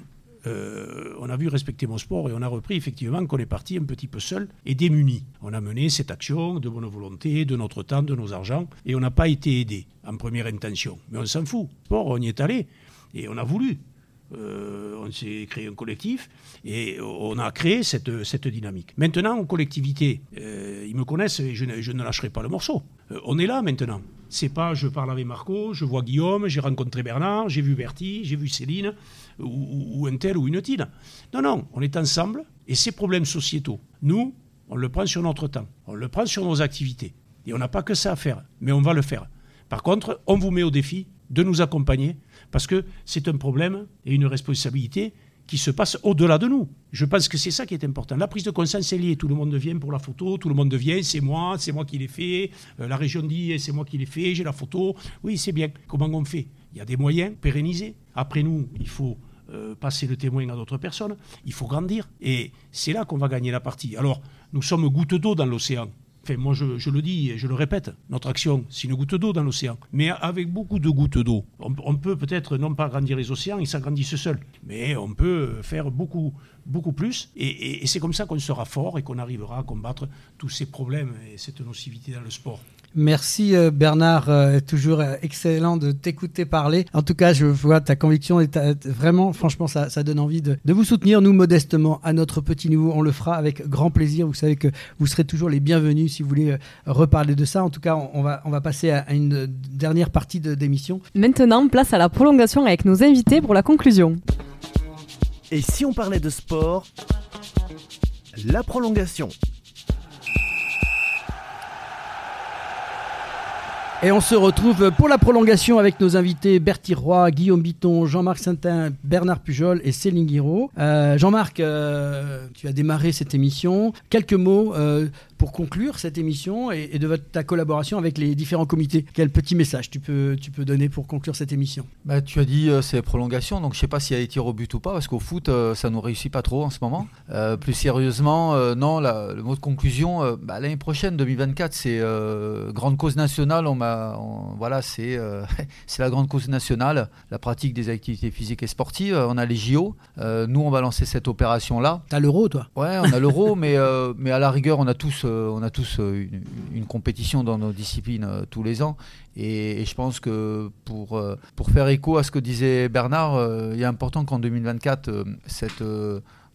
euh, on a vu respecter mon sport et on a repris effectivement qu'on est parti un petit peu seul et démuni. On a mené cette action de bonne volonté, de notre temps, de nos argents, et on n'a pas été aidé en première intention. Mais on s'en fout. Sport, on y est allé et on a voulu. Euh, on s'est créé un collectif et on a créé cette, cette dynamique. Maintenant, en collectivité, euh, ils me connaissent et je ne, je ne lâcherai pas le morceau. Euh, on est là maintenant. C'est pas je parle avec Marco, je vois Guillaume, j'ai rencontré Bernard, j'ai vu Bertie, j'ai vu Céline, ou, ou, un tel ou une tine. Non, non, on est ensemble et ces problèmes sociétaux, nous, on le prend sur notre temps, on le prend sur nos activités. Et on n'a pas que ça à faire, mais on va le faire. Par contre, on vous met au défi de nous accompagner parce que c'est un problème et une responsabilité qui se passe au-delà de nous. Je pense que c'est ça qui est important. La prise de conscience est liée. Tout le monde vient pour la photo, tout le monde vient, c'est moi, c'est moi qui l'ai fait. Euh, la région dit, c'est moi qui l'ai fait, j'ai la photo. Oui, c'est bien. Comment on fait? Il y a des moyens pérennisés. Après nous, il faut euh, passer le témoin à d'autres personnes, il faut grandir. Et c'est là qu'on va gagner la partie. Alors, nous sommes gouttes d'eau dans l'océan. Enfin, moi, je, le dis et je le répète, notre action, c'est une goutte d'eau dans l'océan. Mais avec beaucoup de gouttes d'eau, on, peut peut-être non pas agrandir les océans, ils s'agrandissent seuls, mais on peut faire beaucoup, beaucoup plus. Et c'est comme ça qu'on sera fort et qu'on arrivera à combattre tous ces problèmes et cette nocivité dans le sport. Merci euh, Bernard, euh, toujours excellent de t'écouter parler. En tout cas, je vois ta conviction et ta, vraiment, franchement, ça, ça, donne envie de, de, vous soutenir. Nous, modestement, à notre petit niveau, on le fera avec grand plaisir. Vous savez que vous serez toujours les bienvenus si vous voulez euh, reparler de ça. En tout cas, on, on va, on va passer à une dernière partie d'émission. Maintenant, place à la prolongation avec nos invités pour la conclusion. Et si on parlait de sport, la prolongation. Et on se retrouve pour la prolongation avec nos invités Bertie Roy, Guillaume Biton, Jean-Marc Saintin, Bernard Pujol et Céline Guiraud. Euh, Jean-Marc, euh, tu as démarré cette émission. Quelques mots euh, pour conclure cette émission et, et de votre, ta collaboration avec les différents comités. Quel petit message tu peux, tu peux donner pour conclure cette émission? Bah, Tu as dit euh, c'est prolongation, donc je ne sais pas s'il y a des tirs au but ou pas, parce qu'au foot, euh, ça ne nous réussit pas trop en ce moment. Euh, plus sérieusement, euh, non, la, le mot de conclusion, bah, l'année prochaine, 2024, c'est grande cause nationale. On on, voilà, c'est c'est la grande cause nationale, la pratique des activités physiques et sportives. On a les JO. nous, on va lancer cette opération-là. Tu as l'euro, toi? Ouais, on a l'euro, mais, mais à la rigueur, on a tous on a tous une, une, compétition dans nos disciplines tous les ans. Et, je pense que pour, pour faire écho à ce que disait Bernard, il est important qu'en 2024, cette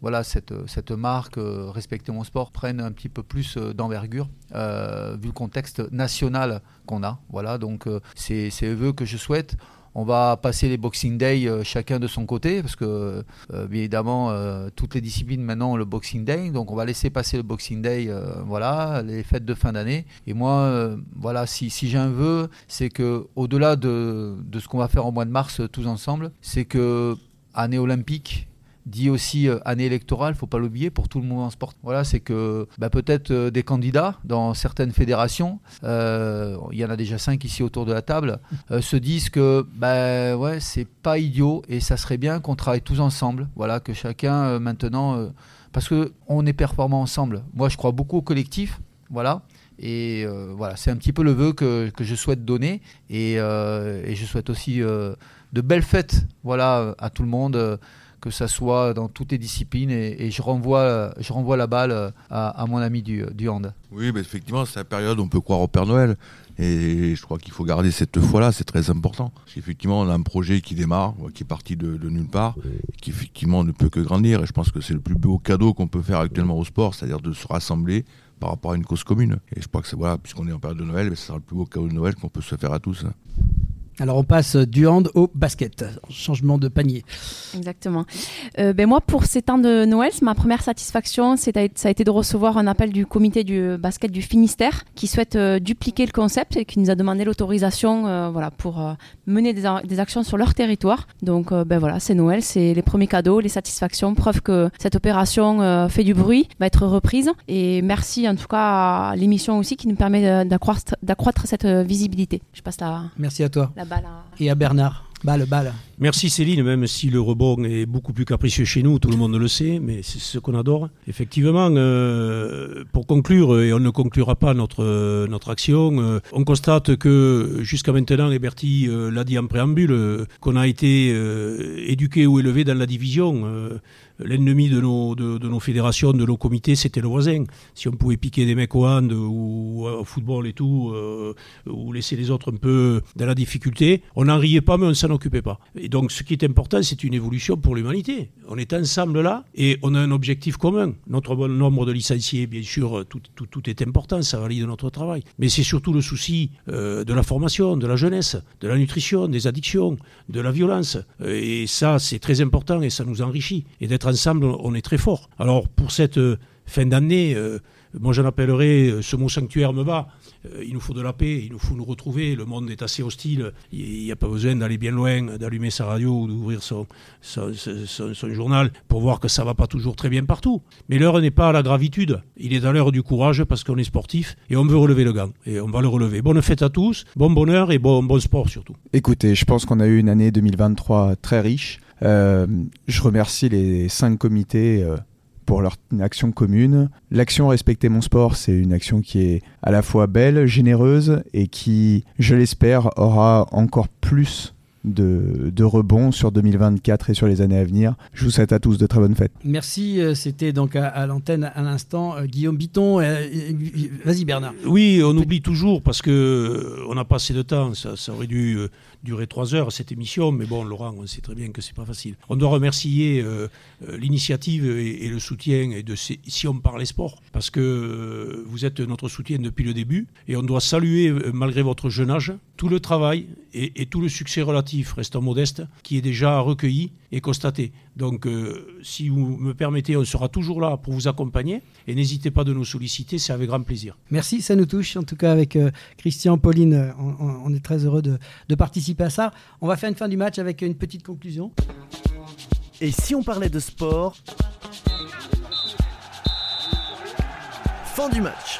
voilà, cette, cette marque euh, Respecter mon sport prenne un petit peu plus euh, d'envergure euh, vu le contexte national qu'on a. Voilà, donc c'est vœux que je souhaite. On va passer les Boxing Day euh, chacun de son côté, parce que euh, évidemment, euh, toutes les disciplines maintenant ont le Boxing Day. Donc on va laisser passer le Boxing Day, voilà, les fêtes de fin d'année. Et moi, voilà, si, j'ai un vœu, c'est que au-delà de, de ce qu'on va faire au mois de mars tous ensemble, c'est que année olympique dit aussi euh, année électorale, faut pas l'oublier pour tout le mouvement sport. Voilà, c'est que bah, peut-être euh, des candidats dans certaines fédérations, euh, il y en a déjà cinq ici autour de la table, se disent que bah ouais, c'est pas idiot et ça serait bien qu'on travaille tous ensemble. Voilà, que chacun maintenant, parce que on est performant ensemble. Moi, je crois beaucoup au collectif. Voilà. Et voilà, c'est un petit peu le vœu que, que je souhaite donner. Et, et je souhaite aussi de belles fêtes voilà, à tout le monde que ça soit dans toutes les disciplines. Et, et, je, renvoie, je renvoie la balle à, mon ami du, hand. Oui, mais effectivement, c'est la période où on peut croire au Père Noël. Et je crois qu'il faut garder cette foi-là, c'est très important. Effectivement, on a un projet qui démarre, qui est parti de, nulle part, qui effectivement ne peut que grandir. Et je pense que c'est le plus beau cadeau qu'on peut faire actuellement au sport, c'est-à-dire de se rassembler par rapport à une cause commune. Et je crois que c'est voilà, puisqu'on est en période de Noël, ce sera le plus beau cadeau de Noël qu'on peut se faire à tous. Alors on passe du hand au basket, changement de panier. Exactement. Euh, ben moi pour ces temps de Noël, ma première satisfaction, ça a été de recevoir un appel du comité du basket du Finistère qui souhaite euh, dupliquer le concept et qui nous a demandé l'autorisation euh, voilà, pour euh, mener des, des, actions sur leur territoire. Donc ben voilà, c'est Noël, c'est les premiers cadeaux, les satisfactions, preuve que cette opération euh, fait du bruit, va être reprise. Et merci en tout cas à l'émission aussi qui nous permet d'accroître cette visibilité. Je passe la... Merci à toi. La balle. Et à Bernard. Balle, balle. Merci Céline, même si le rebond est beaucoup plus capricieux chez nous, tout le monde le sait, mais c'est ce qu'on adore. Effectivement, euh, pour conclure, et on ne conclura pas notre, notre action, euh, on constate que jusqu'à maintenant, et Bertie euh, l'a dit en préambule, qu'on a été éduqué ou élevé dans la division l'ennemi de nos, de, nos fédérations, de nos comités, c'était le voisin. Si on pouvait piquer des mecs au hand ou au football et tout, euh, ou laisser les autres un peu dans la difficulté, on n'en riait pas, mais on s'en occupait pas. Et donc, ce qui est important, c'est une évolution pour l'humanité. On est ensemble là et on a un objectif commun. Notre bon nombre de licenciés, bien sûr, tout, tout, tout est important, ça valide notre travail. Mais c'est surtout le souci euh, de la formation, de la jeunesse, de la nutrition, des addictions, de la violence. Et ça, c'est très important et ça nous enrichit. Et d'être ensemble, on est très fort. Alors pour cette euh, fin d'année, euh, moi j'en appellerai, euh, ce mot sanctuaire me va, il nous faut de la paix, il nous faut nous retrouver, le monde est assez hostile, il n'y a pas besoin d'aller bien loin, d'allumer sa radio ou d'ouvrir son, son, journal pour voir que ça va pas toujours très bien partout. Mais l'heure n'est pas à la gravitude, il est à l'heure du courage parce qu'on est sportif et on veut relever le gant et on va le relever. Bonne fête à tous, bon bonheur et bon, bon sport surtout. Écoutez, je pense qu'on a eu une année 2023 très riche. Euh, je remercie les cinq comités euh, pour leur action commune. L'action Respecter mon sport, c'est une action qui est à la fois belle, généreuse et qui, je l'espère, aura encore plus de, de rebond sur 2024 et sur les années à venir. Je vous souhaite à tous de très bonnes fêtes. Merci, euh, c'était donc à, l'antenne à l'instant Guillaume Biton. Vas-y Bernard. Oui, on oublie toujours parce que on n'a pas assez de temps. Ça, ça aurait dû durer trois heures cette émission, mais bon, Laurent, on sait très bien que c'est pas facile. On doit remercier euh, euh, l'initiative et, le soutien de si on parle sport, parce que euh, vous êtes notre soutien depuis le début, et on doit saluer, malgré votre jeune âge, tout le travail et, tout le succès relatif, restant modeste, qui est déjà recueilli et constaté. Donc, si vous me permettez, on sera toujours là pour vous accompagner, et n'hésitez pas de nous solliciter, c'est avec grand plaisir. Merci, ça nous touche, en tout cas avec Christian, Pauline, on, est très heureux de, de participer à ça. On va faire une fin du match avec une petite conclusion. Et si on parlait de sport? Fin du match.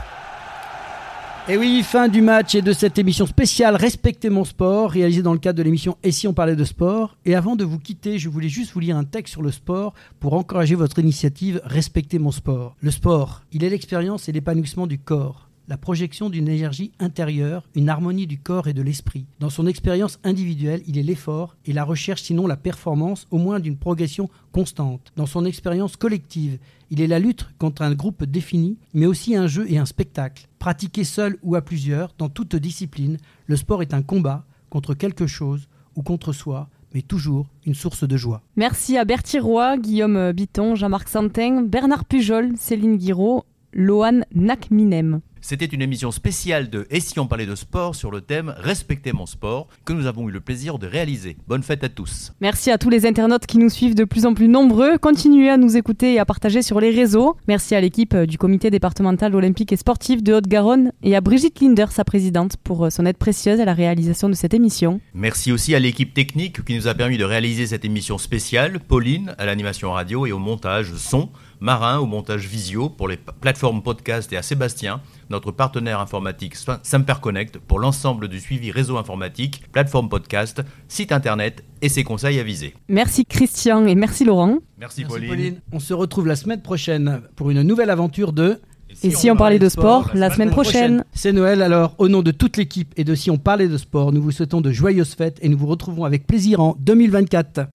Et oui, fin du match et de cette émission spéciale Respectez mon sport, réalisée dans le cadre de l'émission Et si on parlait de sport. Et avant de vous quitter, je voulais juste vous lire un texte sur le sport pour encourager votre initiative Respectez mon sport. Le sport, il est l'expérience et l'épanouissement du corps la projection d'une énergie intérieure, une harmonie du corps et de l'esprit. Dans son expérience individuelle, il est l'effort et la recherche, sinon la performance, au moins d'une progression constante. Dans son expérience collective, il est la lutte contre un groupe défini, mais aussi un jeu et un spectacle. Pratiqué seul ou à plusieurs, dans toute discipline, le sport est un combat contre quelque chose ou contre soi, mais toujours une source de joie. Merci à Bertie Roy, Guillaume Biton, Jean-Marc Santin, Bernard Pujol, Céline Guiraud, Lohan Nakminem. C'était une émission spéciale de Et si on parlait de sport sur le thème Respectez mon sport que nous avons eu le plaisir de réaliser. Bonne fête à tous. Merci à tous les internautes qui nous suivent de plus en plus nombreux. Continuez à nous écouter et à partager sur les réseaux. Merci à l'équipe du comité départemental olympique et sportif de Haute-Garonne et à Brigitte Linder, sa présidente, pour son aide précieuse à la réalisation de cette émission. Merci aussi à l'équipe technique qui nous a permis de réaliser cette émission spéciale, Pauline à l'animation radio et au montage son. Marin au montage visio pour les plateformes podcast et à Sébastien, notre partenaire informatique Connect pour l'ensemble du suivi réseau informatique, plateforme podcast, site internet et ses conseils avisés. Merci Christian et merci Laurent. Merci, Pauline. On se retrouve la semaine prochaine pour une nouvelle aventure de et si, on, parlait de sport, la, semaine, prochaine. C'est Noël, alors au nom de toute l'équipe et de Si on parlait de sport, nous vous souhaitons de joyeuses fêtes et nous vous retrouvons avec plaisir en 2024.